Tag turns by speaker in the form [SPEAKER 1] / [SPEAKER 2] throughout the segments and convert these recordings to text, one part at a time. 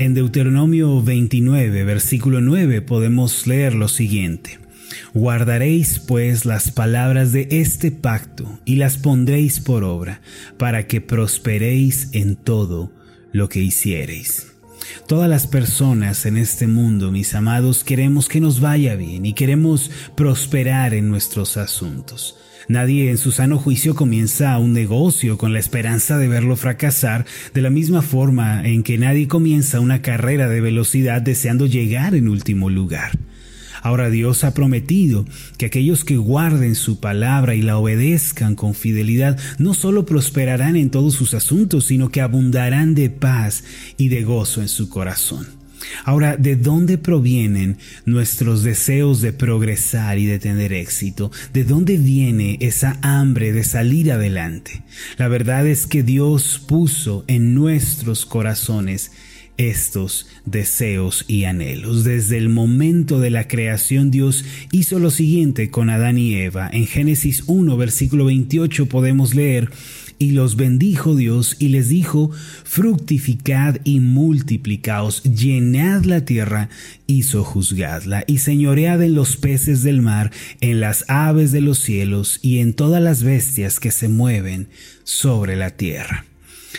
[SPEAKER 1] En Deuteronomio 29, versículo 9, podemos leer lo siguiente. Guardaréis pues las palabras de este pacto y las pondréis por obra, para que prosperéis en todo lo que hiciereis. Todas las personas en este mundo, mis amados, queremos que nos vaya bien y queremos prosperar en nuestros asuntos. Nadie en su sano juicio comienza un negocio con la esperanza de verlo fracasar, de la misma forma en que nadie comienza una carrera de velocidad deseando llegar en último lugar. Ahora Dios ha prometido que aquellos que guarden su palabra y la obedezcan con fidelidad no solo prosperarán en todos sus asuntos, sino que abundarán de paz y de gozo en su corazón. Ahora, ¿de dónde provienen nuestros deseos de progresar y de tener éxito? ¿De dónde viene esa hambre de salir adelante? La verdad es que Dios puso en nuestros corazones estos deseos y anhelos. Desde el momento de la creación Dios hizo lo siguiente con Adán y Eva. En Génesis 1, versículo 28 podemos leer, y los bendijo Dios y les dijo, fructificad y multiplicaos, llenad la tierra y sojuzgadla, y señoread en los peces del mar, en las aves de los cielos y en todas las bestias que se mueven sobre la tierra.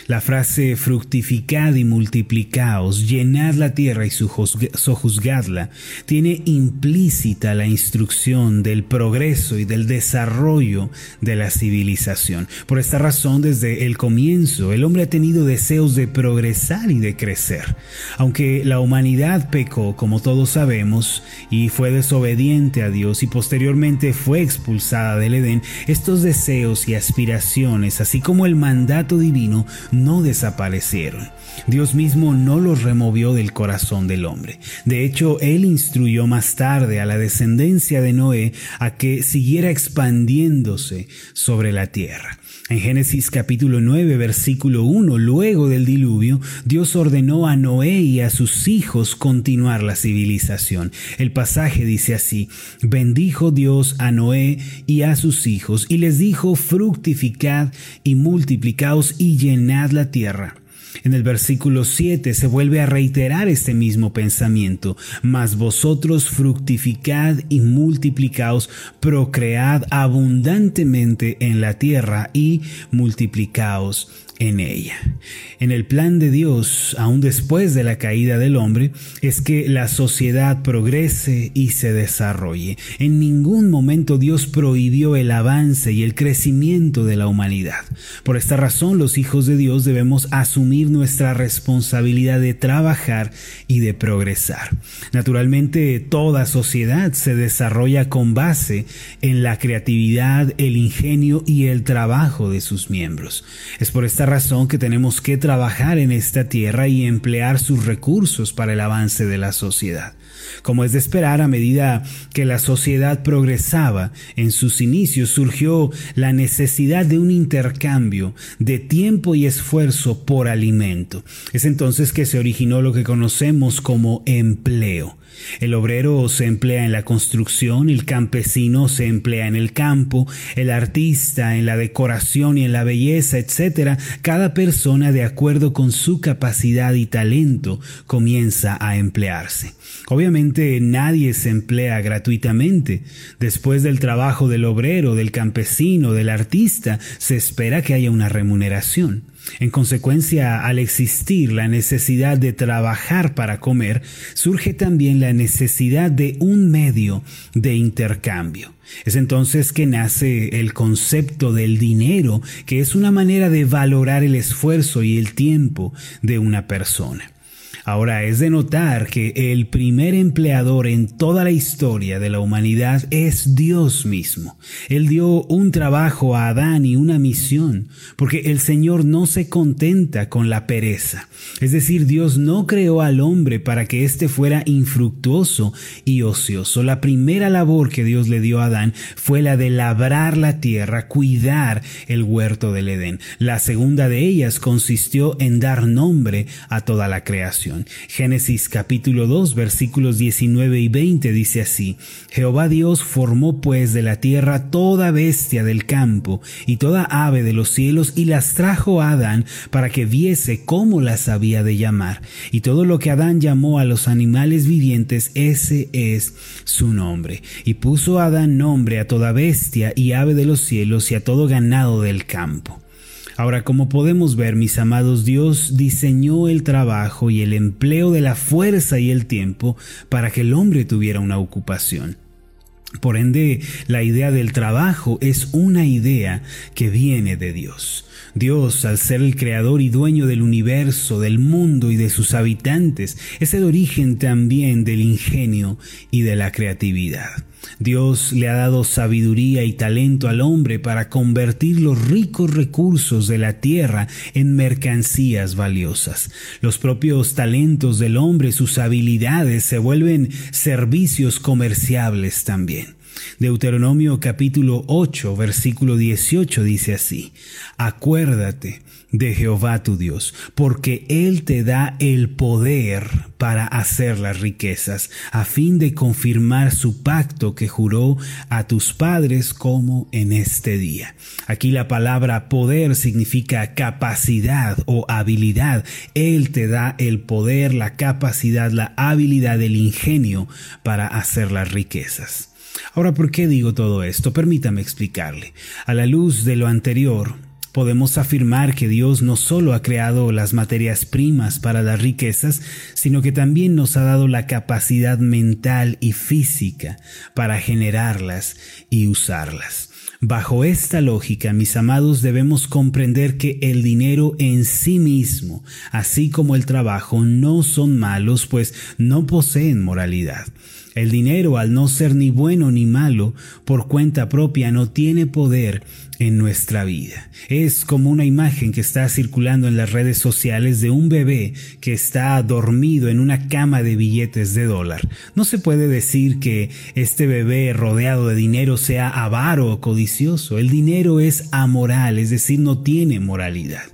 [SPEAKER 1] La frase fructificad y multiplicaos, llenad la tierra y sojuzgadla, tiene implícita la instrucción del progreso y del desarrollo de la civilización. Por esta razón, desde el comienzo, el hombre ha tenido deseos de progresar y de crecer. Aunque la humanidad pecó, como todos sabemos, y fue desobediente a Dios y posteriormente fue expulsada del Edén, estos deseos y aspiraciones, así como el mandato divino, no desaparecieron. Dios mismo no los removió del corazón del hombre. De hecho, Él instruyó más tarde a la descendencia de Noé a que siguiera expandiéndose sobre la tierra. En Génesis capítulo 9, versículo 1, luego del diluvio, Dios ordenó a Noé y a sus hijos continuar la civilización. El pasaje dice así, bendijo Dios a Noé y a sus hijos y les dijo, fructificad y multiplicaos y llenad la tierra en el versículo 7 se vuelve a reiterar este mismo pensamiento, mas vosotros fructificad y multiplicaos, procread abundantemente en la tierra y multiplicaos en ella. En el plan de Dios, aún después de la caída del hombre, es que la sociedad progrese y se desarrolle. En ningún momento Dios prohibió el avance y el crecimiento de la humanidad. Por esta razón, los hijos de Dios debemos asumir nuestra responsabilidad de trabajar y de progresar. Naturalmente, toda sociedad se desarrolla con base en la creatividad, el ingenio y el trabajo de sus miembros. Es por esta razón que tenemos que trabajar en esta tierra y emplear sus recursos para el avance de la sociedad. Como es de esperar, a medida que la sociedad progresaba, en sus inicios surgió la necesidad de un intercambio de tiempo y esfuerzo por alimento. Es entonces que se originó lo que conocemos como empleo. El obrero se emplea en la construcción, el campesino se emplea en el campo, el artista en la decoración y en la belleza, etc. Cada persona, de acuerdo con su capacidad y talento, comienza a emplearse. Obviamente nadie se emplea gratuitamente. Después del trabajo del obrero, del campesino, del artista, se espera que haya una remuneración. En consecuencia, al existir la necesidad de trabajar para comer, surge también la necesidad de un medio de intercambio. Es entonces que nace el concepto del dinero, que es una manera de valorar el esfuerzo y el tiempo de una persona. Ahora es de notar que el primer empleador en toda la historia de la humanidad es Dios mismo. Él dio un trabajo a Adán y una misión, porque el Señor no se contenta con la pereza. Es decir, Dios no creó al hombre para que éste fuera infructuoso y ocioso. La primera labor que Dios le dio a Adán fue la de labrar la tierra, cuidar el huerto del Edén. La segunda de ellas consistió en dar nombre a toda la creación. Génesis capítulo 2 versículos 19 y 20 dice así, Jehová Dios formó pues de la tierra toda bestia del campo y toda ave de los cielos y las trajo a Adán para que viese cómo las había de llamar. Y todo lo que Adán llamó a los animales vivientes, ese es su nombre. Y puso Adán nombre a toda bestia y ave de los cielos y a todo ganado del campo. Ahora, como podemos ver, mis amados, Dios diseñó el trabajo y el empleo de la fuerza y el tiempo para que el hombre tuviera una ocupación. Por ende, la idea del trabajo es una idea que viene de Dios. Dios, al ser el creador y dueño del universo, del mundo y de sus habitantes, es el origen también del ingenio y de la creatividad. Dios le ha dado sabiduría y talento al hombre para convertir los ricos recursos de la tierra en mercancías valiosas. Los propios talentos del hombre, sus habilidades, se vuelven servicios comerciables también. Deuteronomio capítulo 8, versículo 18 dice así, Acuérdate de Jehová tu Dios, porque Él te da el poder para hacer las riquezas, a fin de confirmar su pacto que juró a tus padres como en este día. Aquí la palabra poder significa capacidad o habilidad. Él te da el poder, la capacidad, la habilidad, el ingenio para hacer las riquezas. Ahora, ¿por qué digo todo esto? Permítame explicarle. A la luz de lo anterior, podemos afirmar que Dios no solo ha creado las materias primas para las riquezas, sino que también nos ha dado la capacidad mental y física para generarlas y usarlas. Bajo esta lógica, mis amados, debemos comprender que el dinero en sí mismo, así como el trabajo, no son malos, pues no poseen moralidad. El dinero, al no ser ni bueno ni malo, por cuenta propia no tiene poder en nuestra vida. Es como una imagen que está circulando en las redes sociales de un bebé que está dormido en una cama de billetes de dólar. No se puede decir que este bebé rodeado de dinero sea avaro o codicioso. El dinero es amoral, es decir, no tiene moralidad.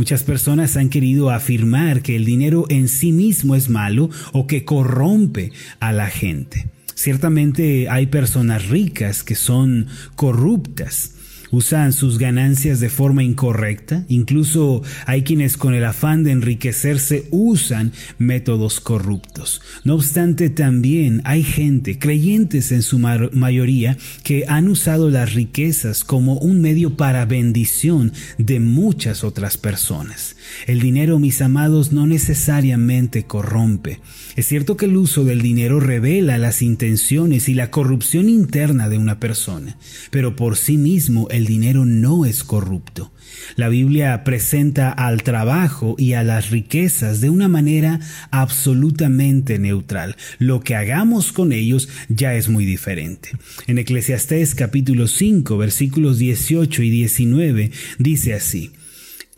[SPEAKER 1] Muchas personas han querido afirmar que el dinero en sí mismo es malo o que corrompe a la gente. Ciertamente hay personas ricas que son corruptas usan sus ganancias de forma incorrecta, incluso hay quienes con el afán de enriquecerse usan métodos corruptos. No obstante, también hay gente, creyentes en su mayoría, que han usado las riquezas como un medio para bendición de muchas otras personas. El dinero, mis amados, no necesariamente corrompe. Es cierto que el uso del dinero revela las intenciones y la corrupción interna de una persona, pero por sí mismo el dinero no es corrupto. La Biblia presenta al trabajo y a las riquezas de una manera absolutamente neutral. Lo que hagamos con ellos ya es muy diferente. En Eclesiastés capítulo 5 versículos 18 y 19 dice así,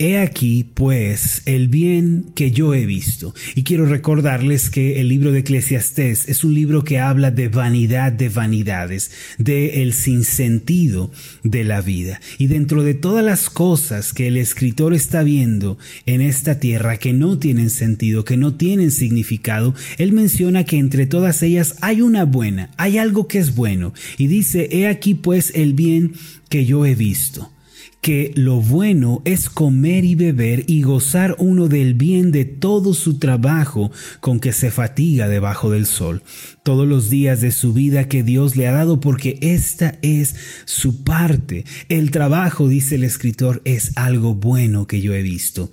[SPEAKER 1] He aquí, pues, el bien que yo he visto. Y quiero recordarles que el libro de Eclesiastés es un libro que habla de vanidad de vanidades, de el sinsentido de la vida. Y dentro de todas las cosas que el escritor está viendo en esta tierra que no tienen sentido, que no tienen significado, él menciona que entre todas ellas hay una buena, hay algo que es bueno. Y dice, he aquí, pues, el bien que yo he visto que lo bueno es comer y beber y gozar uno del bien de todo su trabajo con que se fatiga debajo del sol, todos los días de su vida que Dios le ha dado, porque esta es su parte. El trabajo, dice el escritor, es algo bueno que yo he visto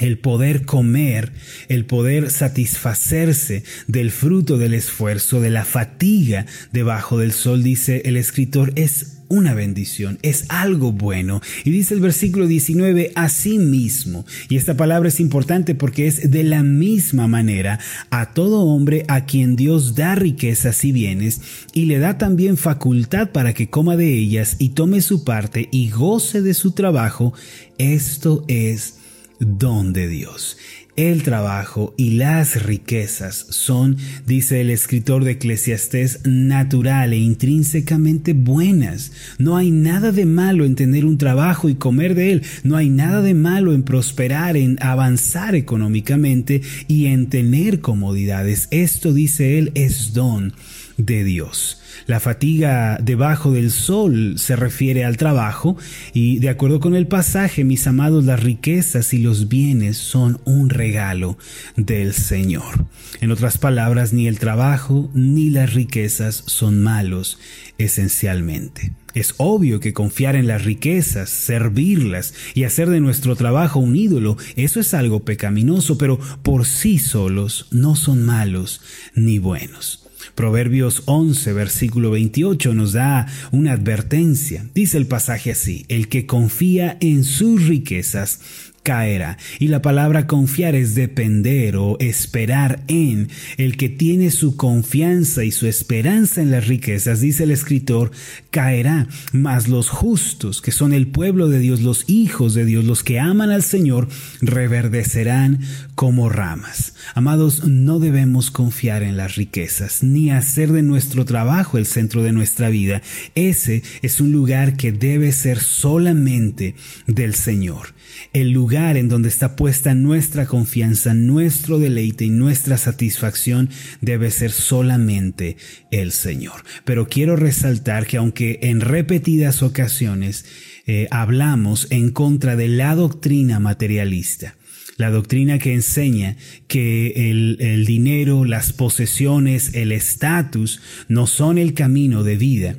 [SPEAKER 1] el poder comer, el poder satisfacerse del fruto del esfuerzo, de la fatiga debajo del sol, dice el escritor, es una bendición, es algo bueno. Y dice el versículo 19, así mismo. Y esta palabra es importante porque es de la misma manera a todo hombre a quien Dios da riquezas y bienes y le da también facultad para que coma de ellas y tome su parte y goce de su trabajo. Esto es don de Dios. El trabajo y las riquezas son, dice el escritor de Eclesiastés, natural e intrínsecamente buenas. No hay nada de malo en tener un trabajo y comer de él. No hay nada de malo en prosperar, en avanzar económicamente y en tener comodidades. Esto, dice él, es don de Dios. La fatiga debajo del sol se refiere al trabajo y de acuerdo con el pasaje, mis amados, las riquezas y los bienes son un regalo del Señor. En otras palabras, ni el trabajo ni las riquezas son malos esencialmente. Es obvio que confiar en las riquezas, servirlas y hacer de nuestro trabajo un ídolo, eso es algo pecaminoso, pero por sí solos no son malos ni buenos. Proverbios 11, versículo 28 nos da una advertencia. Dice el pasaje así, el que confía en sus riquezas caerá. Y la palabra confiar es depender o esperar en. El que tiene su confianza y su esperanza en las riquezas, dice el escritor, caerá. Mas los justos, que son el pueblo de Dios, los hijos de Dios, los que aman al Señor, reverdecerán como ramas. Amados, no debemos confiar en las riquezas, ni hacer de nuestro trabajo el centro de nuestra vida. Ese es un lugar que debe ser solamente del Señor. El lugar en donde está puesta nuestra confianza, nuestro deleite y nuestra satisfacción debe ser solamente el Señor. Pero quiero resaltar que aunque en repetidas ocasiones eh, hablamos en contra de la doctrina materialista, la doctrina que enseña que el, el dinero, las posesiones, el estatus no son el camino de vida,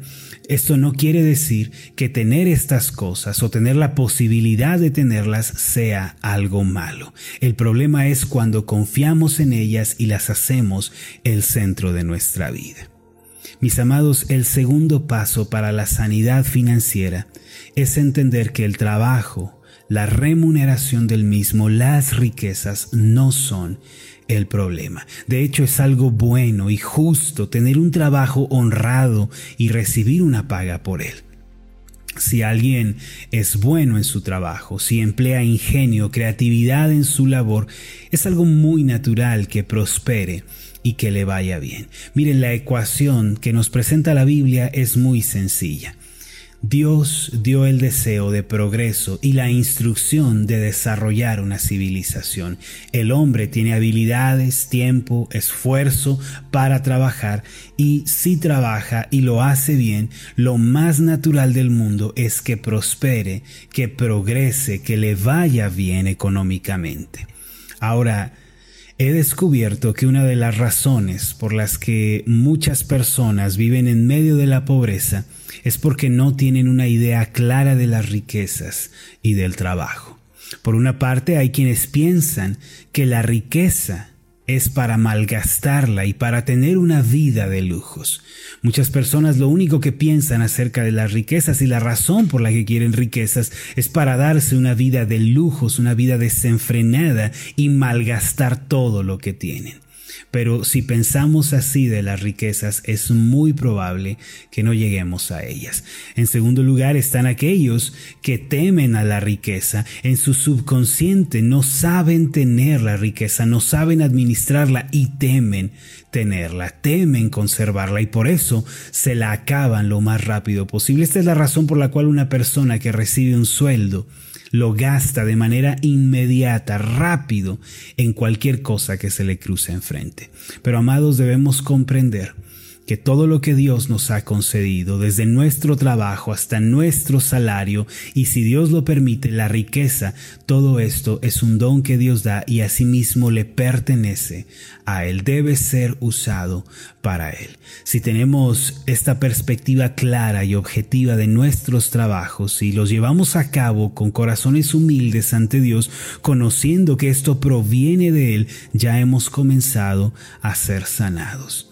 [SPEAKER 1] esto no quiere decir que tener estas cosas o tener la posibilidad de tenerlas sea algo malo. El problema es cuando confiamos en ellas y las hacemos el centro de nuestra vida. Mis amados, el segundo paso para la sanidad financiera es entender que el trabajo, la remuneración del mismo, las riquezas no son el problema. De hecho, es algo bueno y justo tener un trabajo honrado y recibir una paga por él. Si alguien es bueno en su trabajo, si emplea ingenio, creatividad en su labor, es algo muy natural que prospere y que le vaya bien. Miren, la ecuación que nos presenta la Biblia es muy sencilla. Dios dio el deseo de progreso y la instrucción de desarrollar una civilización. El hombre tiene habilidades, tiempo, esfuerzo para trabajar y si trabaja y lo hace bien, lo más natural del mundo es que prospere, que progrese, que le vaya bien económicamente. Ahora, He descubierto que una de las razones por las que muchas personas viven en medio de la pobreza es porque no tienen una idea clara de las riquezas y del trabajo. Por una parte hay quienes piensan que la riqueza es para malgastarla y para tener una vida de lujos. Muchas personas lo único que piensan acerca de las riquezas y la razón por la que quieren riquezas es para darse una vida de lujos, una vida desenfrenada y malgastar todo lo que tienen. Pero si pensamos así de las riquezas, es muy probable que no lleguemos a ellas. En segundo lugar están aquellos que temen a la riqueza. En su subconsciente no saben tener la riqueza, no saben administrarla y temen tenerla, temen conservarla y por eso se la acaban lo más rápido posible. Esta es la razón por la cual una persona que recibe un sueldo lo gasta de manera inmediata, rápido, en cualquier cosa que se le cruce enfrente. Pero amados, debemos comprender que todo lo que Dios nos ha concedido, desde nuestro trabajo hasta nuestro salario, y si Dios lo permite, la riqueza, todo esto es un don que Dios da y asimismo le pertenece a Él, debe ser usado para Él. Si tenemos esta perspectiva clara y objetiva de nuestros trabajos y los llevamos a cabo con corazones humildes ante Dios, conociendo que esto proviene de Él, ya hemos comenzado a ser sanados.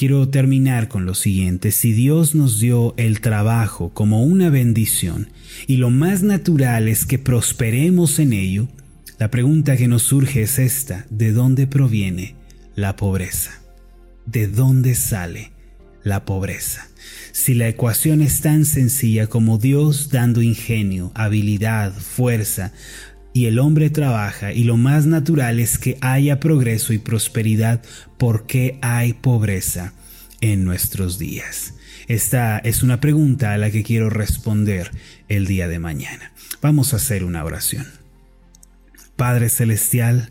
[SPEAKER 1] Quiero terminar con lo siguiente. Si Dios nos dio el trabajo como una bendición y lo más natural es que prosperemos en ello, la pregunta que nos surge es esta. ¿De dónde proviene la pobreza? ¿De dónde sale la pobreza? Si la ecuación es tan sencilla como Dios dando ingenio, habilidad, fuerza, y el hombre trabaja y lo más natural es que haya progreso y prosperidad porque hay pobreza en nuestros días. Esta es una pregunta a la que quiero responder el día de mañana. Vamos a hacer una oración. Padre Celestial,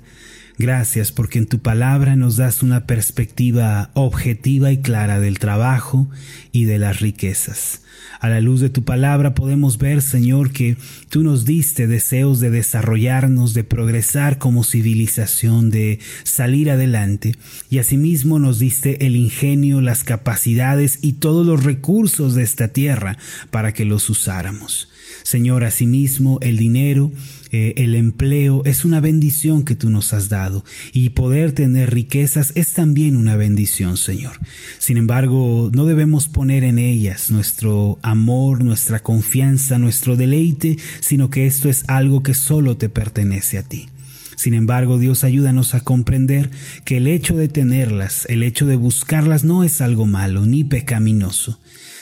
[SPEAKER 1] Gracias porque en tu palabra nos das una perspectiva objetiva y clara del trabajo y de las riquezas. A la luz de tu palabra podemos ver, Señor, que tú nos diste deseos de desarrollarnos, de progresar como civilización, de salir adelante, y asimismo nos diste el ingenio, las capacidades y todos los recursos de esta tierra para que los usáramos. Señor, asimismo el dinero, eh, el empleo es una bendición que tú nos has dado y poder tener riquezas es también una bendición, Señor. Sin embargo, no debemos poner en ellas nuestro amor, nuestra confianza, nuestro deleite, sino que esto es algo que solo te pertenece a ti. Sin embargo, Dios ayúdanos a comprender que el hecho de tenerlas, el hecho de buscarlas no es algo malo ni pecaminoso,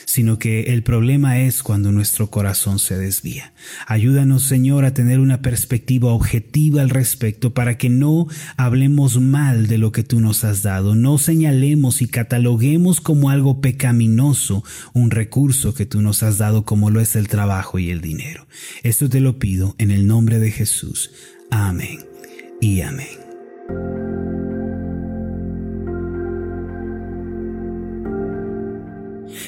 [SPEAKER 1] sino que el problema es cuando nuestro corazón se desvía. Ayúdanos, Señor, a tener una perspectiva objetiva al respecto para que no hablemos mal de lo que tú nos has dado, no señalemos y cataloguemos como algo pecaminoso un recurso que tú nos has dado como lo es el trabajo y el dinero. Esto te lo pido en el nombre de Jesús. Amén y amén.